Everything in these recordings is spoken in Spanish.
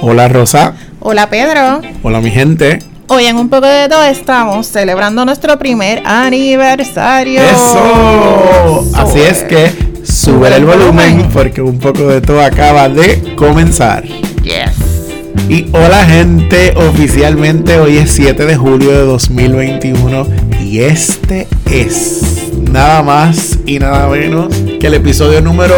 Hola Rosa. Hola Pedro. Hola mi gente. Hoy en un poco de todo estamos celebrando nuestro primer aniversario. ¡Eso! Así es que sube el volumen porque un poco de todo acaba de comenzar. Yes. Y hola gente, oficialmente hoy es 7 de julio de 2021 y este es nada más y nada menos que el episodio número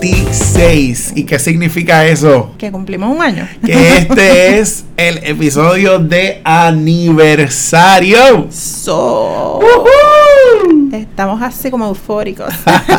26. ¿Y qué significa eso? Que cumplimos un año. Que este es el episodio de aniversario. So, estamos así como eufóricos.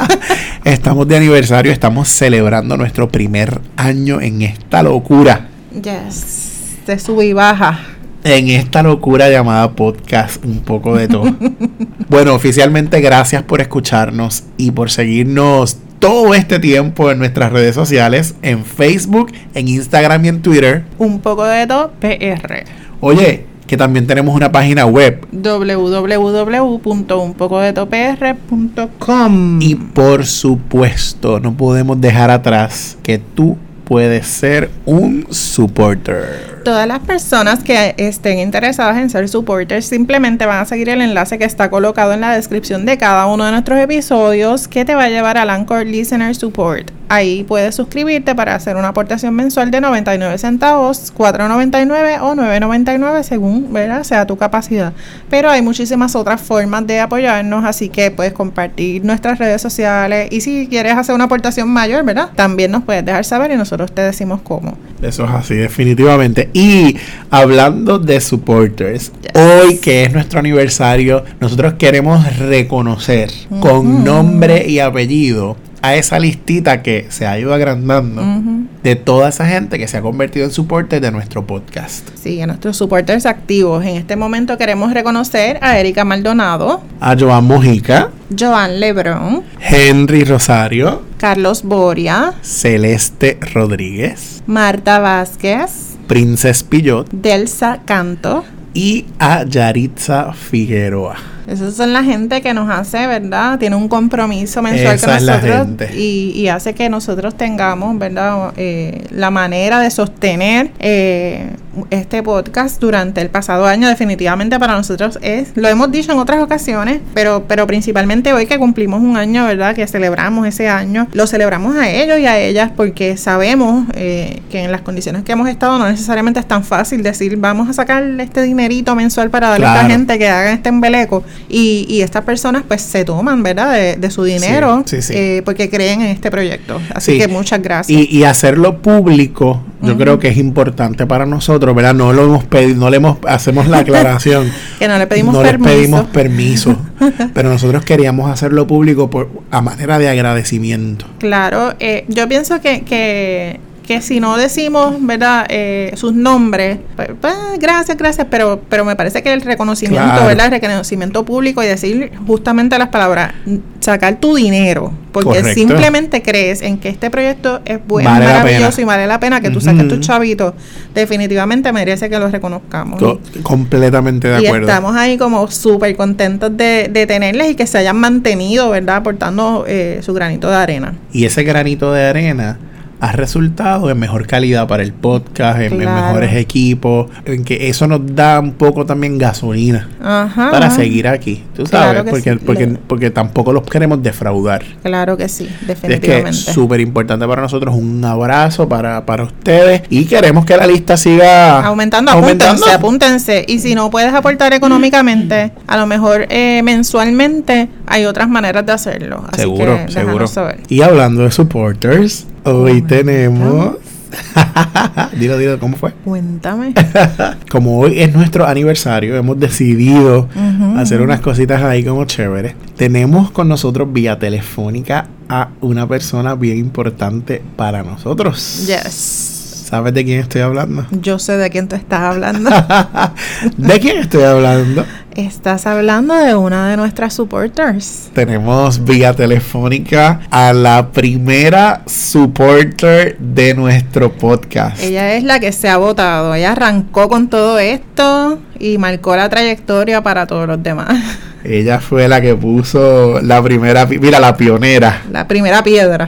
estamos de aniversario, estamos celebrando nuestro primer año en esta locura. Yes. Se sube y baja. En esta locura llamada podcast, un poco de todo. bueno, oficialmente gracias por escucharnos y por seguirnos todo este tiempo en nuestras redes sociales, en Facebook, en Instagram y en Twitter. Un poco de todo PR. Oye, que también tenemos una página web. www.unpocodetopr.com Y por supuesto, no podemos dejar atrás que tú puedes ser un supporter. Todas las personas que estén interesadas en ser supporters simplemente van a seguir el enlace que está colocado en la descripción de cada uno de nuestros episodios que te va a llevar al Anchor Listener Support. Ahí puedes suscribirte para hacer una aportación mensual de 99 centavos, 4.99 o 9.99 según ¿verdad? sea tu capacidad. Pero hay muchísimas otras formas de apoyarnos, así que puedes compartir nuestras redes sociales y si quieres hacer una aportación mayor, ¿verdad? También nos puedes dejar saber y nosotros te decimos cómo. Eso es así, definitivamente. Y hablando de supporters, hoy que es nuestro aniversario, nosotros queremos reconocer con nombre y apellido a esa listita que se ha ido agrandando de toda esa gente que se ha convertido en supporters de nuestro podcast. Sí, a nuestros supporters activos. En este momento queremos reconocer a Erika Maldonado, a Joan Mojica, Joan Lebrón, Henry Rosario, Carlos Boria, Celeste Rodríguez, Marta Vázquez, Princess Pillot, Delsa Canto y a Yaritza Figueroa. Esas son la gente que nos hace, ¿verdad? Tiene un compromiso mensual Esa con nosotros y, y hace que nosotros tengamos, ¿verdad? Eh, la manera de sostener eh, este podcast durante el pasado año. Definitivamente para nosotros es, lo hemos dicho en otras ocasiones, pero, pero principalmente hoy que cumplimos un año, ¿verdad? Que celebramos ese año, lo celebramos a ellos y a ellas porque sabemos eh, que en las condiciones que hemos estado no necesariamente es tan fácil decir vamos a sacar este dinerito mensual para darle a esta gente que haga este embeleco y, y estas personas pues se toman, ¿verdad? De, de su dinero Sí, sí, sí. eh, porque creen en este proyecto. Así Sí. que muchas gracias. Y, y hacerlo público, yo creo que es importante para nosotros, ¿verdad? No lo hemos pedido, no le hemos, hacemos la aclaración. que no le pedimos no les permiso. pedimos permiso, pero nosotros queríamos hacerlo público por, a manera de agradecimiento. Claro, eh, yo pienso que, que, que si no decimos, ¿verdad? Eh, sus nombres, pues, pues, gracias, gracias, pero, pero me parece que el reconocimiento, Claro. ¿verdad? El reconocimiento público y decir justamente las palabras, sacar tu dinero, porque Correcto. simplemente crees en que este proyecto es bueno, Vale maravilloso y vale la pena que tú saques Ujú. tus chavitos, definitivamente merece que los reconozcamos. Co- completamente de y acuerdo. estamos ahí como súper contentos de, de tenerles y que se hayan mantenido, ¿verdad? Aportando eh, su granito de arena. Y ese granito de arena ha resultado en mejor calidad para el podcast, en, mejores equipos, en que eso nos da un poco también gasolina Ajá. para seguir aquí, tú sabes, que porque, sí. porque, Le- porque tampoco los queremos defraudar. Claro que sí, Es que definitivamente. es súper importante para nosotros. Un abrazo para, para ustedes. Y queremos que la lista siga Aumentando, aumentando. apúntense, apúntense. Y si no puedes aportar económicamente, a lo mejor eh, mensualmente, hay otras maneras de hacerlo. Así Seguro, que seguro. saber. Y hablando de supporters, hoy tenemos. dilo, dilo, ¿cómo fue? Cuéntame. Como hoy es nuestro aniversario, hemos decidido hacer unas cositas ahí como chéveres. Tenemos con nosotros vía telefónica a una persona bien importante para nosotros. Yes. ¿Sabes de quién estoy hablando? Yo sé de quién tú estás hablando. ¿De quién estoy hablando? Estás hablando de una de nuestras supporters. Tenemos vía telefónica a la primera supporter de nuestro podcast. Ella es la que se ha votado. Ella arrancó con todo esto y marcó la trayectoria para todos los demás. Ella fue la que puso la primera, mira, la pionera. La primera piedra.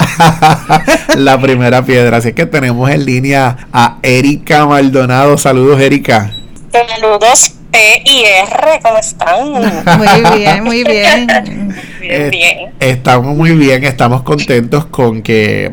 la primera piedra. Así es que tenemos en línea a Erika Maldonado. Saludos, Erika. Saludos, P y R, ¿cómo están? Muy bien, muy bien. bien, bien. Estamos muy bien, estamos contentos con que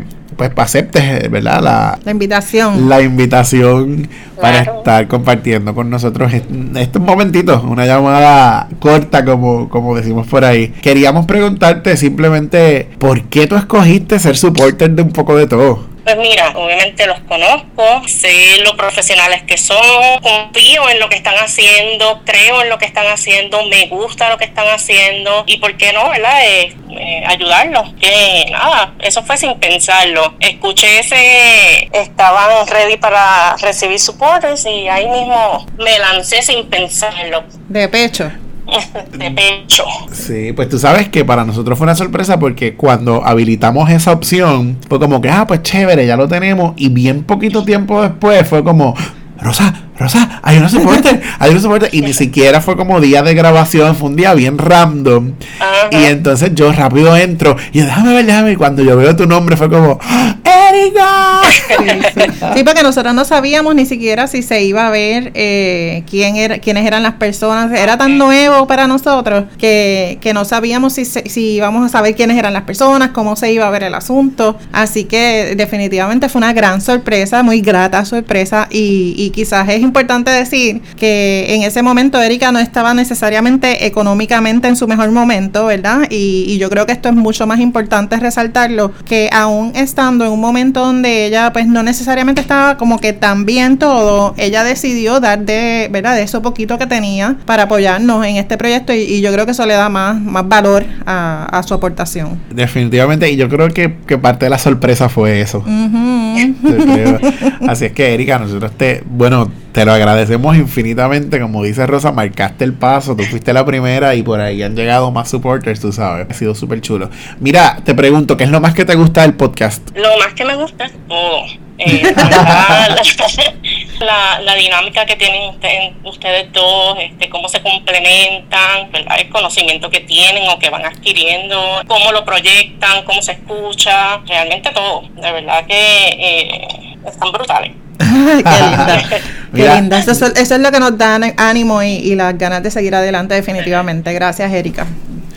pues aceptes, ¿verdad? La, la invitación. La invitación para estar compartiendo con nosotros estos momentitos, una llamada corta como, como decimos por ahí. Queríamos preguntarte simplemente por qué tú escogiste ser supporter de un poco de todo. Pues mira, obviamente los conozco, sé lo profesionales que son, confío en lo que están haciendo, creo en lo que están haciendo, me gusta lo que están haciendo y por qué no, ¿verdad? Eh, eh, ayudarlos. Que nada, eso fue sin pensarlo. Escuché ese, estaban ready para recibir supporters y ahí mismo me lancé sin pensarlo. De pecho de pecho. Sí, pues tú sabes que para nosotros fue una sorpresa porque cuando habilitamos esa opción fue como que, ah, pues chévere, ya lo tenemos. Y bien poquito tiempo después fue como, Rosa, Rosa, hay una soporte, hay una soporte. Y ni siquiera fue como día de grabación, fue un día bien random. Y entonces yo rápido entro y déjame ver, déjame. Y cuando yo veo tu nombre fue como, ¡Erika! Sí, porque nosotros no sabíamos ni siquiera si se iba a ver eh, quién era, quiénes eran las personas. Era tan nuevo para nosotros que, que no sabíamos si, si íbamos a saber quiénes eran las personas, cómo se iba a ver el asunto. Así que definitivamente fue una gran sorpresa, muy grata sorpresa. Y, y quizás es importante decir que en ese momento Erika no estaba necesariamente económicamente en su mejor momento, ¿verdad? Y, yo creo que esto es mucho más importante resaltarlo, que aún estando en un momento donde ella pues no necesariamente estaba como que tan bien todo, ella decidió dar de, ¿verdad? De eso poquito que tenía para apoyarnos en este proyecto y, yo creo que eso le da más, más valor a, su aportación. Definitivamente, y yo creo que, parte de la sorpresa fue eso. Así es que Erika, nosotros te, bueno, te lo agradecemos infinitamente. Como dice Rosa, marcaste el paso, tú fuiste la primera y por ahí han llegado más supporters, tú sabes. Ha sido súper chulo. Mira, te pregunto, ¿qué es lo más que te gusta del podcast? Lo más que me gusta es todo. Eh, la, dinámica que tienen ustedes dos, este, cómo se complementan, el conocimiento que tienen o que van adquiriendo, cómo lo proyectan, cómo se escucha, realmente todo. De verdad que eh, están brutales. Qué linda. Eso, es, lo que nos da ánimo y, las ganas de seguir adelante definitivamente. Gracias, Erika.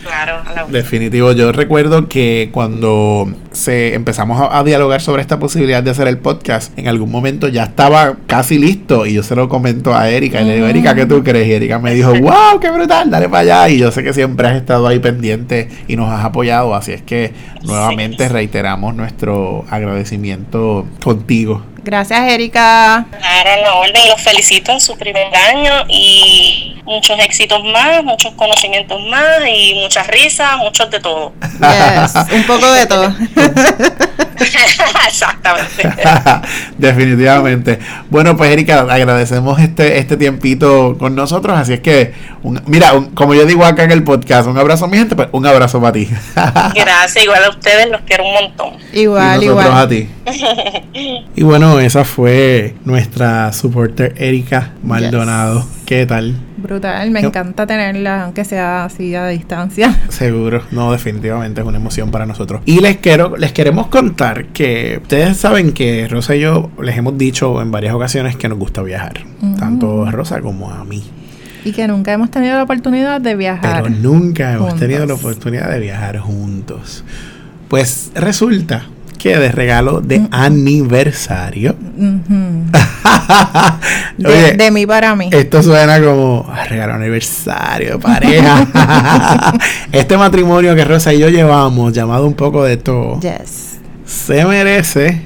Claro, Definitivo, yo recuerdo que cuando se empezamos a, dialogar sobre esta posibilidad de hacer el podcast, en algún momento ya estaba casi listo y yo se lo comento a Erika y le digo, Erika, ¿qué tú crees? Y Erika me dijo, wow, qué brutal, dale para allá. Y yo sé que siempre has estado ahí pendiente y nos has apoyado, así es que nuevamente reiteramos nuestro agradecimiento contigo. Gracias, Erika. Claro, la orden, los felicito en su primer año y muchos éxitos más, muchos conocimientos más y muchas risas, muchos de todo. un poco de todo. Exactamente. Definitivamente. Bueno, pues Erika, agradecemos este, este tiempito con nosotros, así es que, mira, como yo digo acá en el podcast, un abrazo a mi gente, pues un abrazo para ti. Gracias, igual a ustedes, los quiero un montón. Igual, y igual. a ti. y bueno, esa fue nuestra supporter Erika Maldonado. ¿Qué tal? Brutal, me encanta tenerla, aunque sea así a distancia. Seguro, no, definitivamente es una emoción para nosotros. Y les quiero, les queremos contar que ustedes saben que Rosa y yo les hemos dicho en varias ocasiones que nos gusta viajar, tanto a Rosa como a mí. Y que nunca hemos tenido la oportunidad de viajar. Pero nunca hemos tenido la oportunidad de viajar juntos. Pues resulta de regalo de mm. aniversario. de, mí para mí. Esto suena como regalo aniversario de pareja. este matrimonio que Rosa y yo llevamos, llamado un poco de todo, se merece.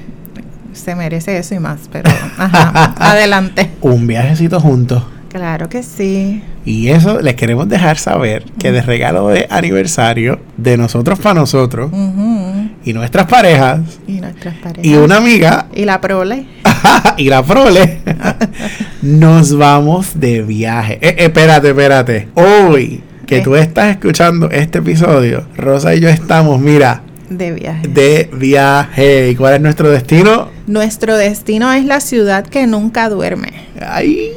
Se merece eso y más, pero adelante. Un viajecito juntos. Claro que sí. Y eso les queremos dejar saber que de regalo de aniversario de nosotros para nosotros y nuestras parejas y nuestras parejas y una amiga y la prole y la prole nos vamos de viaje. Eh, espérate, espérate. Hoy que tú estás escuchando este episodio, Rosa y yo estamos, mira, de viaje. De viaje. ¿Y cuál es nuestro destino? Nuestro destino es la ciudad que nunca duerme. ¡Ay!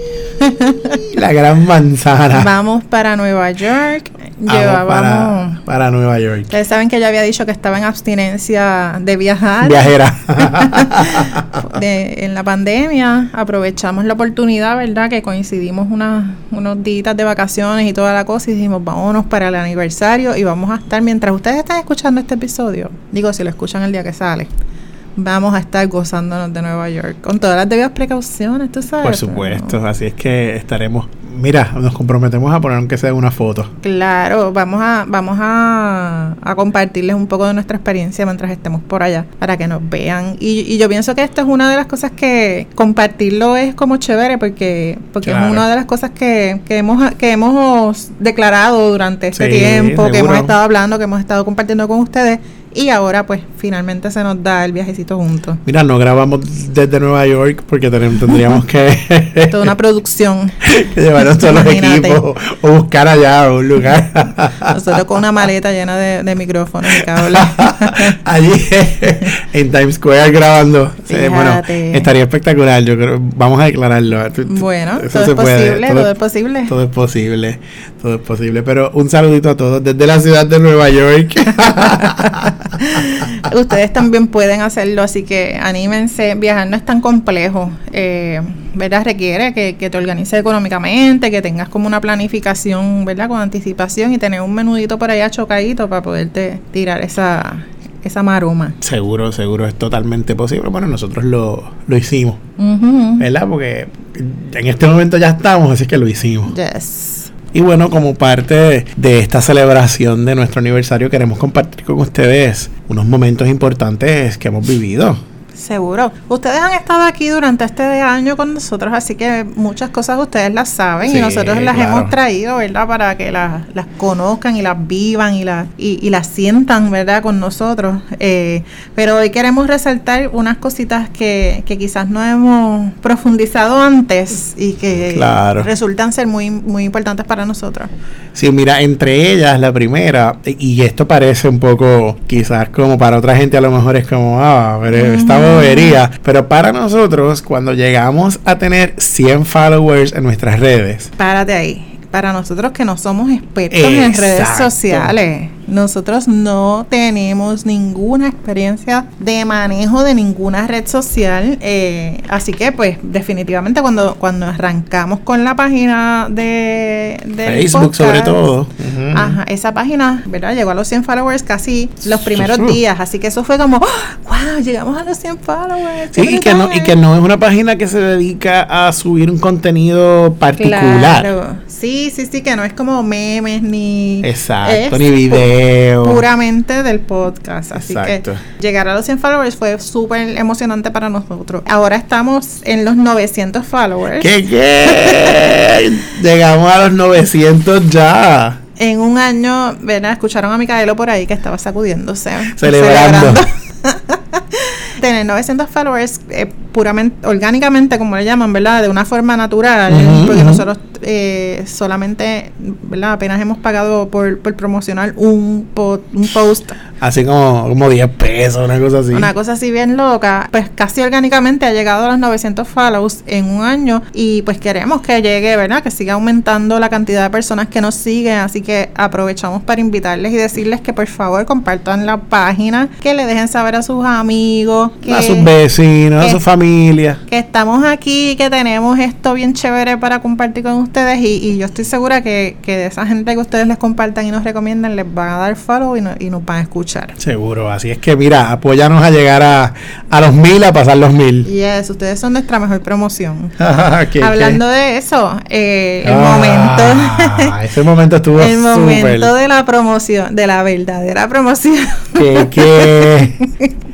la gran manzana. Vamos para Nueva York. vamos para, para Nueva York. Ustedes saben que yo había dicho que estaba en abstinencia de viajar. Viajera. en la pandemia aprovechamos la oportunidad, ¿verdad? Que coincidimos unos días de vacaciones y toda la cosa y dijimos, vámonos para el aniversario y vamos a estar, mientras ustedes están escuchando este episodio, digo, si lo escuchan el día que sale, vamos a estar gozándonos de Nueva York con todas las debidas precauciones, tú sabes. Por supuesto, así es que estaremos mira, nos comprometemos a poner aunque sea una foto. Claro, vamos a vamos a, compartirles un poco de nuestra experiencia mientras estemos por allá para que nos vean. Y, yo pienso que esto es una de las cosas que compartirlo es como chévere porque porque es una de las cosas que, que hemos que hemos declarado durante este tiempo, que hemos estado hablando, que hemos estado compartiendo con ustedes y ahora pues finalmente se nos da el viajecito juntos. Mira, no grabamos desde Nueva York porque tendríamos que... Toda una producción. que llevarnos todos los equipos o buscar allá un lugar. Nosotros con una maleta llena de, micrófonos y cables. Allí en Times Square grabando. bueno, estaría espectacular, yo creo. Vamos a declararlo. Bueno, todo es posible, todo, es posible. Todo es posible, todo es posible. Pero un saludito a todos desde la ciudad de Nueva York. Ustedes también pueden hacerlo, así que anímense. Viajar no es tan complejo, eh, ¿verdad? Requiere que, te organices económicamente, que tengas como una planificación, ¿verdad? Con anticipación y tener un menudito por allá chocadito para poderte tirar esa, esa maroma. Seguro, seguro, es totalmente posible. Bueno, nosotros lo, lo hicimos, ¿verdad? Porque en este momento ya estamos, así que lo hicimos. Yes. Y bueno, como parte de esta celebración de nuestro aniversario, queremos compartir con ustedes unos momentos importantes que hemos vivido. Seguro. Ustedes han estado aquí durante este año con nosotros, así que muchas cosas ustedes las saben y nosotros las hemos traído, ¿verdad? Para que las, las conozcan y las vivan y, las y, las sientan, ¿verdad? Con nosotros. Eh, pero hoy queremos resaltar unas cositas que, que quizás no hemos profundizado antes y que resultan ser muy, muy importantes para nosotros. Sí, mira, entre ellas la primera, y esto parece un poco, quizás como para otra gente a lo mejor es como, ah, pero estamos pero para nosotros, cuando llegamos a tener 100 followers en nuestras redes. Párate ahí. Para nosotros que no somos expertos en redes sociales nosotros no tenemos ninguna experiencia de manejo de ninguna red social, eh, así que pues definitivamente cuando, cuando arrancamos con la página de, Facebook sobre todo, ajá, esa página, ¿verdad? Llegó a los 100 followers casi los primeros días, así que eso fue como, wow, llegamos a los 100 followers. Sí, y que, no, y que no es una página que se dedica a subir un contenido particular. Claro, sí, sí, sí, que no es como memes ni... Exacto, ni videos Puramente del podcast. Así que llegar a los 100 followers fue súper emocionante para nosotros. Ahora estamos en los 900 followers. ¿Qué, qué? Llegamos a los 900 ya. En un año, ¿verdad? Escucharon a Micaelo por ahí que estaba sacudiéndose. Celebrando. Tener 900 followers eh, puramente, orgánicamente, como le llaman, ¿verdad? De una forma natural, porque nosotros eh, solamente, ¿verdad? Apenas hemos pagado por, por promocionar un, un post. Así como, como 10 pesos, una cosa así. Una cosa así bien loca. Pues casi orgánicamente ha llegado a los 900 follows en un año y pues queremos que llegue, ¿verdad? Que siga aumentando la cantidad de personas que nos siguen. Así que aprovechamos para invitarles y decirles que por favor compartan la página, que le dejen saber a sus amigos, a sus vecinos, a su familia. Que estamos aquí, que tenemos esto bien chévere para compartir con ustedes ustedes y, yo estoy segura que, de esa gente que ustedes les compartan y nos recomiendan les van a dar follow y, y nos van a escuchar. Seguro, así es que mira, apóyanos a llegar a, a los mil, a pasar los mil. Yes, ustedes son nuestra mejor promoción. Hablando de eso, eh, el momento. ese momento estuvo El momento de la promoción, de la verdadera promoción. ¿Qué,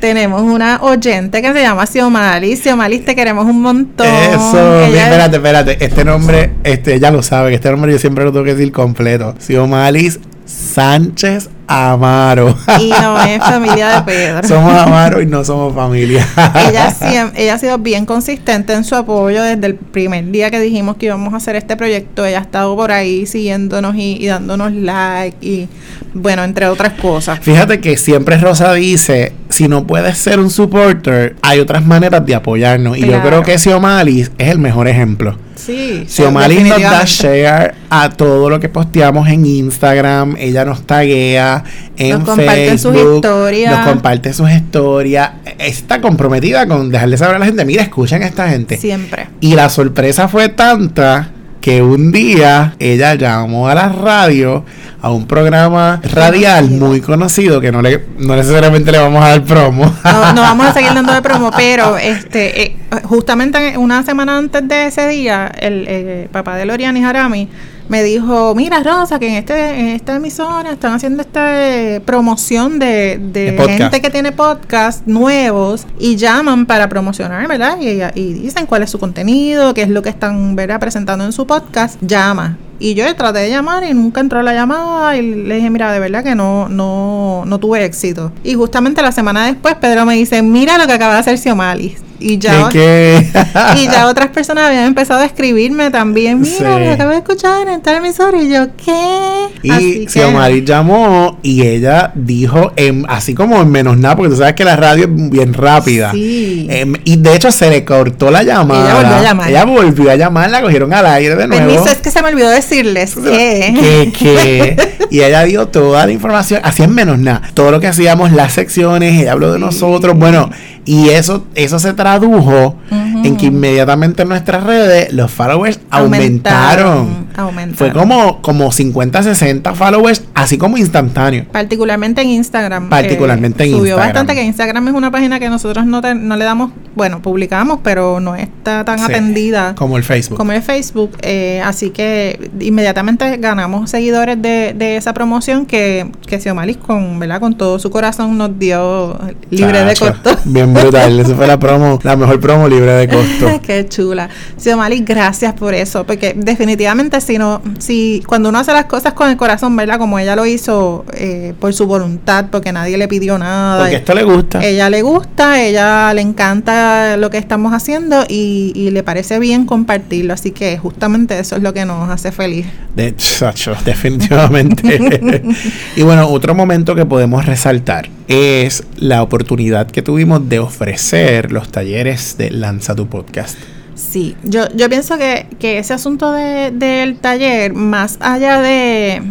Tenemos una oyente que se llama Xiomali. Xiomali, te queremos un montón. Eso, espérate, espérate. Este nombre, este este, ya lo sabe, que este nombre yo siempre lo tengo que decir completo. Xiomalis Sánchez Amaro. Y no es familia de Pedro. somos Amaro y no somos familia. ella, ella ha sido bien consistente en su apoyo desde el primer día que dijimos que íbamos a hacer este proyecto. Ella ha estado por ahí siguiéndonos y, dándonos like y bueno, entre otras cosas. Fíjate que siempre Rosa dice, si no puedes ser un supporter, hay otras maneras de apoyarnos. Y yo creo que Xiomalis es el mejor ejemplo. Sí. Nos da share a todo lo que posteamos en Instagram. Ella nos taguea en Nos comparte sus Facebook. historias. Nos comparte sus historias. Está comprometida con dejarle saber a la gente, mira, escuchen a esta gente. Siempre. Y la sorpresa fue tanta que un día ella llamó a la radio a un programa radial muy conocido que no le no necesariamente le vamos a dar promo. No, no vamos a seguir dando de promo, pero este eh, justamente una semana antes de ese día, el eh, papá de Loriani Jarami me dijo, mira Rosa, que en este en esta emisora están haciendo esta eh, promoción de, de gente que tiene podcast nuevos y llaman para promocionar, ¿verdad? Y, y dicen cuál es su contenido, qué es lo que están ¿verdad? presentando en su podcast, llama. Y yo traté de llamar y nunca entró la llamada y le dije, mira, de verdad que no, no, no tuve éxito. Y justamente la semana después Pedro me dice, mira lo que acaba de hacer Xiomalis. Y ya, ¿Qué, y ya otras personas habían empezado a escribirme también, mira, Sí. lo acabo de escuchar en tal emisora. Y yo, ¿qué? Y Así que- Xiomari llamó y ella dijo, en, así como en menos nada, porque tú sabes que la radio es bien rápida. Sí. Em, y de hecho se le cortó la llamada. Ella volvió a llamar. Ella volvió a llamar, la cogieron al aire de nuevo. Permiso, es que se me olvidó decirles que... que, que- y ella dio toda la información, así en menos nada, todo lo que hacíamos, las secciones, ella habló de nosotros, bueno, y eso, eso se tradujo en que inmediatamente en nuestras redes los followers aumentaron. Aumentaron. Fue como, como 50, 60 followers, así como instantáneo. Particularmente en Instagram. Particularmente en subió Instagram. bastante que Instagram es una página que nosotros no, te- no le damos, bueno, publicamos, pero no está tan Sí, atendida Como el Facebook. como el Facebook. eh, así que inmediatamente ganamos seguidores de, de esa promoción que, que Xiomalis con, ¿verdad? con todo su corazón nos dio libre de costo. Bien brutal. Esa fue la promo, la mejor promo libre de costo. Qué chula. Xiomali, gracias por eso, porque definitivamente si no, si cuando uno hace las cosas con el corazón, ¿verdad? Como ella lo hizo eh, por su voluntad, porque nadie le pidió nada. Porque esto le gusta. Ella le gusta, ella le encanta lo que estamos haciendo y, y le parece bien compartirlo, así que justamente eso es lo que nos hace feliz. De chacho, definitivamente. y bueno, otro momento que podemos resaltar es la oportunidad que tuvimos de ofrecer los talleres de Lanza tu Podcast. Sí, yo, yo pienso que, que ese asunto de- del taller, más allá de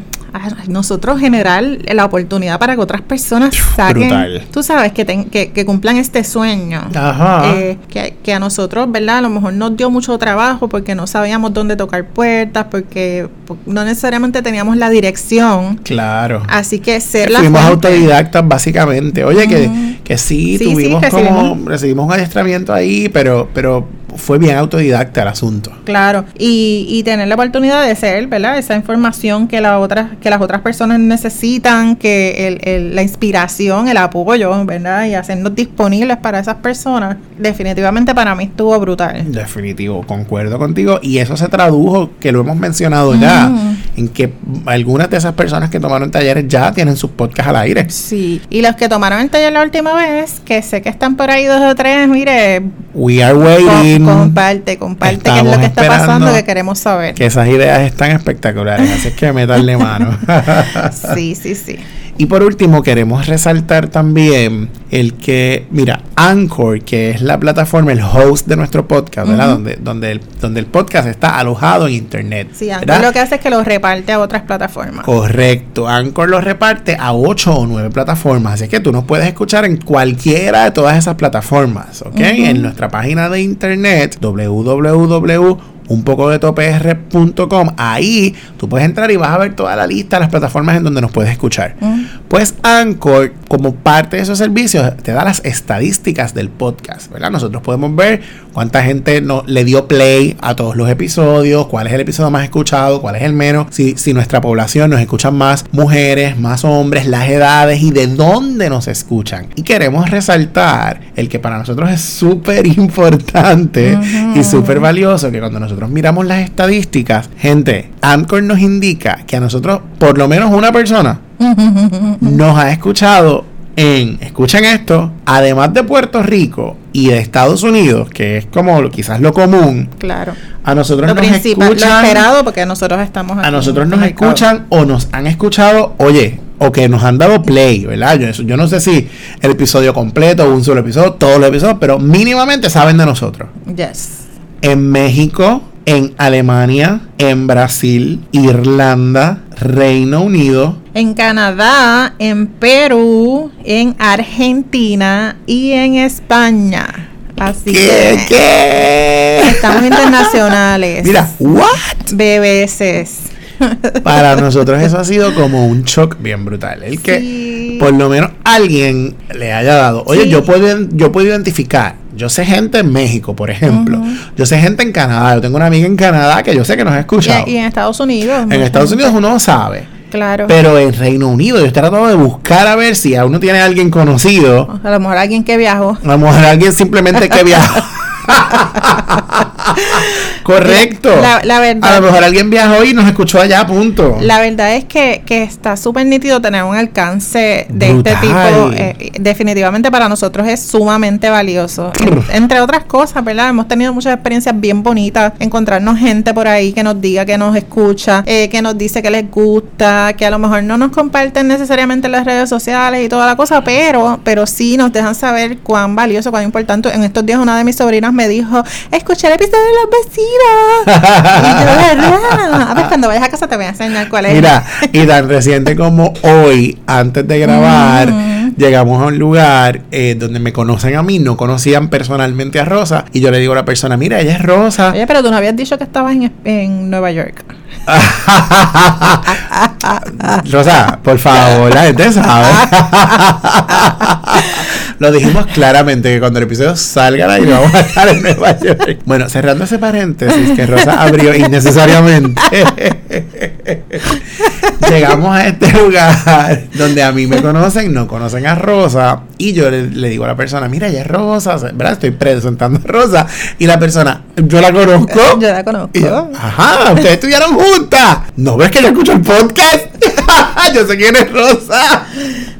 nosotros generar la oportunidad para que otras personas saquen, Brutal. tú sabes, que, que, que cumplan este sueño. Ajá. Eh, que, que a nosotros, ¿verdad? A lo mejor nos dio mucho trabajo porque no sabíamos dónde tocar puertas, porque po- no necesariamente teníamos la dirección. claro. Así que ser la fuimos fuente- autodidactas básicamente. Oye, que, que sí, Sí, sí, tuvimos como, recibimos. recibimos un adiestramiento ahí, pero, pero fue bien autodidacta el asunto. Claro, y, y tener la oportunidad de ser, ¿verdad? Esa información que, la otra, que las otras personas necesitan, que el, el- la inspiración, el apoyo, ¿verdad? Y hacernos disponibles para esas personas, definitivamente para mí estuvo brutal. Definitivo, concuerdo contigo. Y eso se tradujo, que lo hemos mencionado ya, En que algunas de esas personas que tomaron talleres ya tienen sus podcasts al aire. Sí, y los que tomaron el taller la última vez, que sé que están por ahí dos o tres, mire, We are com- waiting. comparte, comparte qué es lo que está pasando que queremos saber. Que esas ideas están espectaculares, así es que meterle mano. Sí, sí, sí. Y por último, queremos resaltar también el que, mira, Anchor, que es la plataforma, el host de nuestro podcast, ¿verdad? Donde, donde, el, donde el podcast está alojado en internet. Sí, Anchor ¿verdad? lo que hace es que lo reparte a otras plataformas. Correcto, Anchor lo reparte a 8 o 9 plataformas, así que tú nos puedes escuchar en cualquiera de todas esas plataformas, ¿ok? En nuestra página de internet www un poco de topr.com ahí tú puedes entrar y vas a ver toda la lista de las plataformas en donde nos puedes escuchar. Mm. pues Anchor como parte de esos servicios te da las estadísticas del podcast verdad nosotros podemos ver cuánta gente no, le dio play a todos los episodios cuál es el episodio más escuchado cuál es el menos. Si, si nuestra población nos escuchan más mujeres más hombres las edades y de dónde nos escuchan. Y queremos resaltar el que para nosotros es súper importante y súper valioso que cuando nosotros miramos las estadísticas gente Anchor nos indica que a nosotros por lo menos una persona nos ha escuchado en, escuchen esto, además de Puerto Rico y de Estados Unidos, que es como quizás lo común, Claro. a nosotros Lo nos principal, lo escuchan, esperado, porque nosotros estamos aquí a nosotros nos escuchan o nos han escuchado, oye, o que nos han dado play, ¿verdad? Yo, yo no sé si el episodio completo un solo episodio, todos los episodios, pero mínimamente saben de nosotros. Yes. En México, en Alemania, en Brasil, Irlanda, Reino Unido, En Canadá, en Perú, en Argentina y en España. Así ¿Qué? que ¿Qué? estamos internacionales. Mira, ¿what? BBS. Para nosotros eso ha sido como un shock bien brutal. El que por lo menos alguien le haya dado. Oye, Sí. yo puedo yo puedo identificar. Yo sé gente en México, por ejemplo. Yo sé gente en Canadá. Yo tengo una amiga en Canadá que yo sé que nos ha escuchado. Y, y en Estados Unidos. en Estados Unidos uno sabe. Claro. Pero en Reino Unido yo estoy tratando de buscar a ver si a uno tiene alguien conocido. a lo mejor alguien que viajó. A lo mejor alguien simplemente que viajó. Correcto. La- la verdad- A lo mejor alguien viajó y nos escuchó allá, punto. La verdad es que, que está súper nítido tener un alcance de Brutal. este tipo. eh, definitivamente para nosotros es sumamente valioso. En- entre otras cosas, ¿verdad? Hemos tenido muchas experiencias bien bonitas. Encontrarnos gente por ahí que nos diga, que nos escucha, eh, que nos dice que les gusta, que a lo mejor no nos comparten necesariamente en las redes sociales y toda la cosa, pero, pero sí nos dejan saber cuán valioso, cuán importante. En estos días una de mis sobrinas me dijo, escuché el episodio de los vecinos. y yo, ¿verdad? A ver, cuando vayas a casa te voy a enseñar cuál es. Mira, y tan reciente como hoy, antes de grabar, llegamos a un lugar eh, donde me conocen a mí, no conocían personalmente a Rosa, y yo le digo a la persona, mira, ella es Rosa. Oye, pero tú no habías dicho que estabas en, en Nueva York. Rosa, por favor, la gente sabe. Lo dijimos claramente que cuando el episodio salga al aire vamos a estar en Nueva York. Bueno, cerrando ese paréntesis que Rosa abrió innecesariamente. Llegamos a este lugar donde a mí me conocen, no conocen a Rosa. Y yo le, le digo a la persona, mira, ella es Rosa, ¿verdad? Estoy presentando a Rosa. Y la persona, yo la conozco. Yo la conozco. Y yo, ajá, ustedes estuvieron juntas. ¿No ves que yo escucho el podcast? Yo sé quién es Rosa.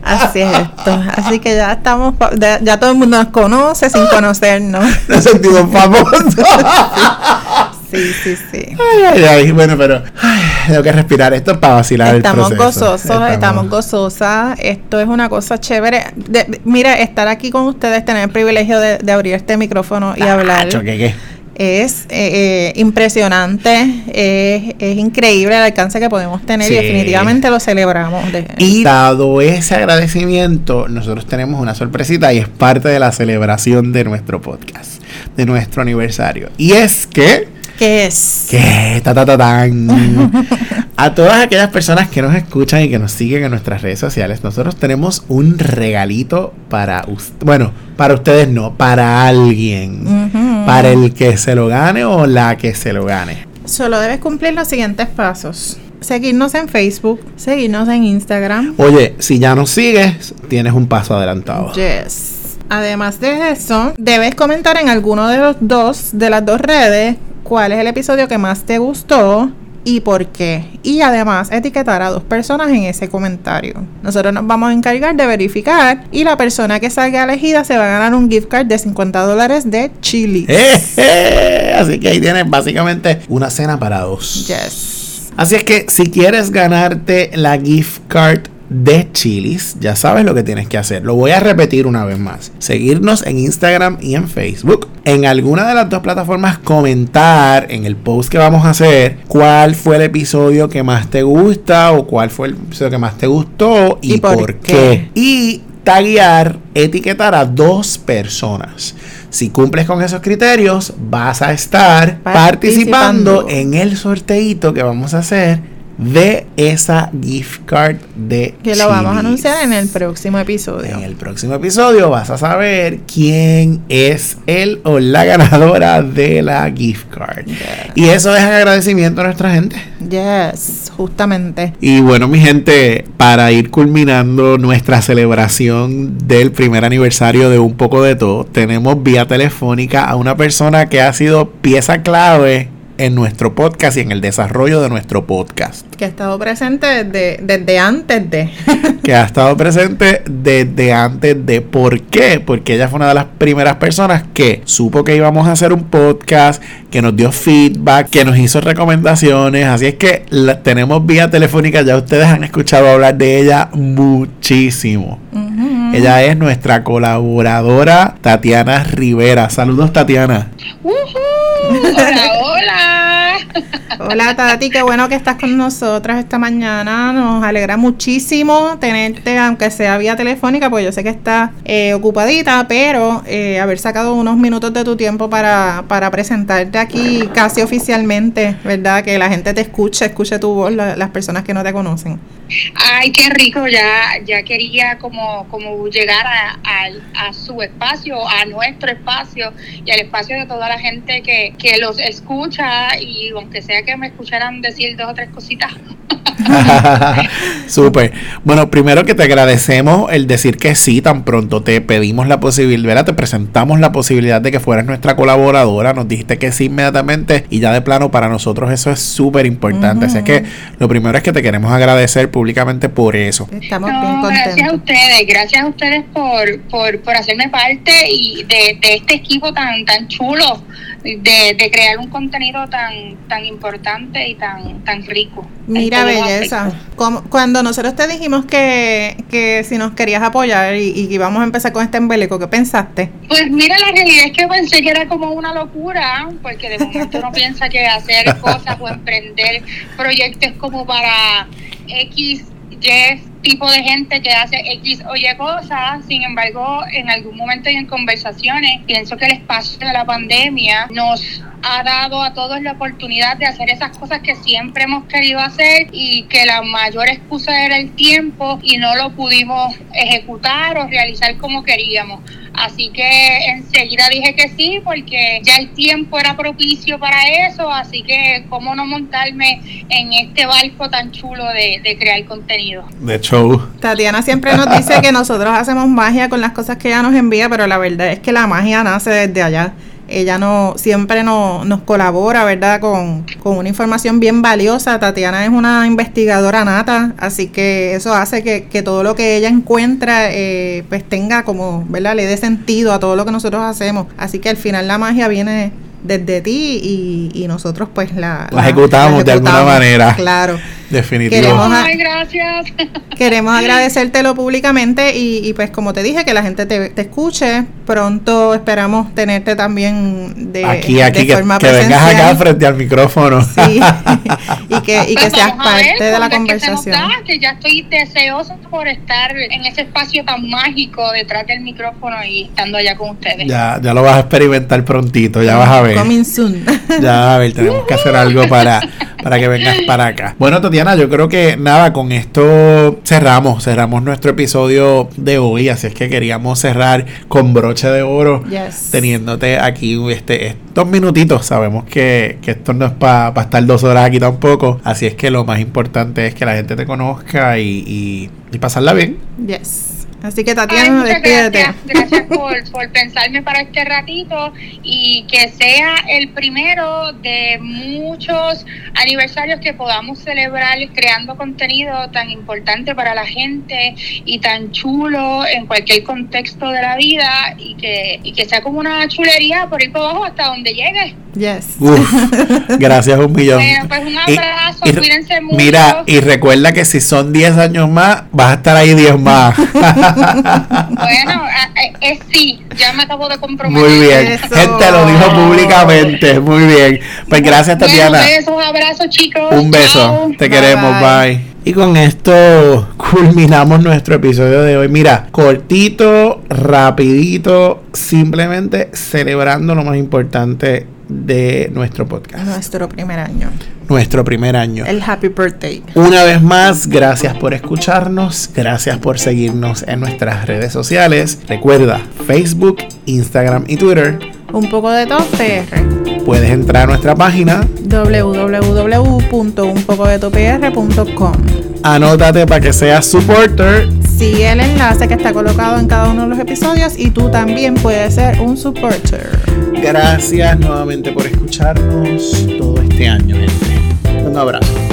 Así es esto. Así que ya estamos, ya, ya todo el mundo nos conoce sin conocernos. Nos sentimos famosos. Sí, sí, sí. ay, ay, ay. Bueno, pero ay, tengo que respirar esto para vacilar Estamos el proceso. gozosos, estamos, gozosas. Esto es una cosa chévere. De- de- mira, estar aquí con ustedes, tener el privilegio de, de abrir este micrófono y hablar. Nacho, ¿qué, qué? Es eh, eh, impresionante, es, es increíble el alcance que podemos tener Sí. y definitivamente lo celebramos. De- Y dado ese agradecimiento, nosotros tenemos una sorpresita y es parte de la celebración de nuestro podcast, de nuestro aniversario. Y es que ¿Qué es? ¿Qué? Ta, ta, ta, tan. A todas aquellas personas que nos escuchan y que nos siguen en nuestras redes sociales, nosotros tenemos un regalito para ustedes. Bueno, para ustedes no, para alguien. Para el que se lo gane o la que se lo gane. Solo debes cumplir los siguientes pasos. Seguirnos en Facebook, seguirnos en Instagram. Oye, si ya nos sigues, tienes un paso adelantado. Yes. Además de eso, debes comentar en alguno de los dos, de las dos redes, cuál es el episodio que más te gustó y por qué. Y además etiquetar a dos personas en ese comentario. Nosotros nos vamos a encargar de verificar y la persona que salga elegida se va a ganar un gift card de 50 dólares de Chili. ¡Eh, eh! Así que ahí tienes básicamente una cena para dos. Yes. Así es que si quieres ganarte la gift card de Chilis, ya sabes lo que tienes que hacer. Lo voy a repetir una vez más. Seguirnos en Instagram y en Facebook. En alguna de las dos plataformas comentar en el post que vamos a hacer cuál fue el episodio que más te gusta o cuál fue el episodio que más te gustó y, ¿Y por por, qué? qué. Y taguear, etiquetar a dos personas. Si cumples con esos criterios, vas a estar Participando. participando en el sorteito que vamos a hacer de esa gift card de Que lo vamos a anunciar en el próximo episodio. En el próximo episodio vas a saber quién es el o la ganadora de la gift card. Y eso es en agradecimiento a nuestra gente. Yes, justamente. Y bueno, mi gente, para ir culminando nuestra celebración del primer aniversario de Un poco de todo, tenemos vía telefónica a una persona que ha sido pieza clave en nuestro podcast y en el desarrollo de nuestro podcast. Que ha estado presente desde, desde antes de. que ha estado presente desde antes de. ¿Por qué? Porque ella fue una de las primeras personas que supo que íbamos a hacer un podcast, que nos dio feedback, que nos hizo recomendaciones. Así es que la tenemos vía telefónica. Ya ustedes han escuchado hablar de ella muchísimo. Ella es nuestra colaboradora Tatiana Rivera. Saludos, Tatiana. Hola. Hola Tati, qué bueno que estás con nosotras esta mañana. Nos alegra muchísimo tenerte, aunque sea vía telefónica, porque yo sé que estás eh, ocupadita, pero eh, haber sacado unos minutos de tu tiempo para, para presentarte aquí casi oficialmente, ¿verdad? Que la gente te escuche, escuche tu voz, las personas que no te conocen. Ay, qué rico, ya, ya quería como, como llegar a, a, su espacio, a nuestro espacio y al espacio de toda la gente que, que los escucha y aunque sea que me escucharan decir dos o tres cositas. Súper. Bueno, primero que te agradecemos el decir que sí, tan pronto te pedimos la posibilidad, te presentamos la posibilidad de que fueras nuestra colaboradora, nos dijiste que sí inmediatamente y ya de plano para nosotros eso es súper importante. Así que lo primero es que te queremos agradecer públicamente por eso. Estamos bien contentos. Gracias a ustedes, gracias a ustedes por, por, por hacerme parte y de, de este equipo tan, tan chulo de, de, crear un contenido tan tan importante y tan tan rico. Mira, belleza. cuando nosotros te dijimos que, que si nos querías apoyar y, y íbamos a empezar con este embeleco, ¿qué pensaste? Pues mira, la realidad es que pensé que era como una locura, porque de momento uno piensa que hacer cosas o emprender proyectos como para X, Y tipo de gente que hace X o Y cosas, sin embargo, en algún momento y en conversaciones, pienso que el espacio de la pandemia nos ha dado a todos la oportunidad de hacer esas cosas que siempre hemos querido hacer y que la mayor excusa era el tiempo y no lo pudimos ejecutar o realizar como queríamos. Así que enseguida dije que sí, porque ya el tiempo era propicio para eso, así que cómo no montarme en este barco tan chulo de, de crear contenido. De show. Tatiana siempre nos dice que nosotros hacemos magia con las cosas que ella nos envía, pero la verdad es que la magia nace desde allá ella no siempre no, nos colabora, ¿verdad? Con, con, una información bien valiosa. Tatiana es una investigadora nata, así que eso hace que, que todo lo que ella encuentra, eh, pues tenga como, ¿verdad? Le dé sentido a todo lo que nosotros hacemos. Así que al final la magia viene desde ti y, y nosotros pues la, la, ejecutamos, de alguna manera. Claro. Definitivamente. Queremos, gracias. Queremos agradecértelo públicamente y, y, pues como te dije, que la gente te, te escuche. Pronto esperamos tenerte también de, aquí, aquí, que, que vengas acá frente al micrófono. Sí, y que, y que pues seas parte de la conversación. Que, que ya estoy deseosa por estar en ese espacio tan mágico detrás del micrófono y estando allá con ustedes. Ya, ya lo vas a experimentar prontito, ya vas a ver. Coming soon. Ya, a ver, tenemos que hacer algo para, para que vengas para acá. Bueno, Tatiana, yo creo que nada, con esto cerramos, cerramos nuestro episodio de hoy, así es que queríamos cerrar con broche de oro, teniéndote aquí este, estos minutitos. Sabemos que, que esto no es para estar dos horas aquí tampoco, así es que lo más importante es que la gente te conozca y, y, y pasarla bien. Yes. Así que Tatiana, Ay, despídete. Gracias, gracias por, por, pensarme para este ratito y que sea el primero de muchos aniversarios que podamos celebrar creando contenido tan importante para la gente y tan chulo en cualquier contexto de la vida y que, y que sea como una chulería por ir por abajo hasta donde llegue. Yes. Uf, gracias un millón. Bueno, pues un abrazo, y, cuídense mucho. Mira, y recuerda que si son 10 años más, vas a estar ahí 10 más. bueno, es sí, ya me acabo de comprometer. Muy bien, Eso. gente lo dijo públicamente, muy bien. Pues gracias Tatiana. Bueno, besos, abrazos chicos. Un beso, Chao. te bye, queremos, bye. bye. Y con esto culminamos nuestro episodio de hoy. Mira, cortito, rapidito, simplemente celebrando lo más importante de nuestro podcast. Nuestro primer año. Nuestro primer año. El happy birthday. Una vez más, gracias por escucharnos, gracias por seguirnos en nuestras redes sociales. Recuerda, Facebook, Instagram y Twitter. Un poco de todo PR. Puedes entrar a nuestra página www.unpocodetopr.com. Anótate para que seas supporter. Sigue el enlace que está colocado en cada uno de los episodios y tú también puedes ser un supporter. Gracias nuevamente por escucharnos. Todo este este año, gente. Un.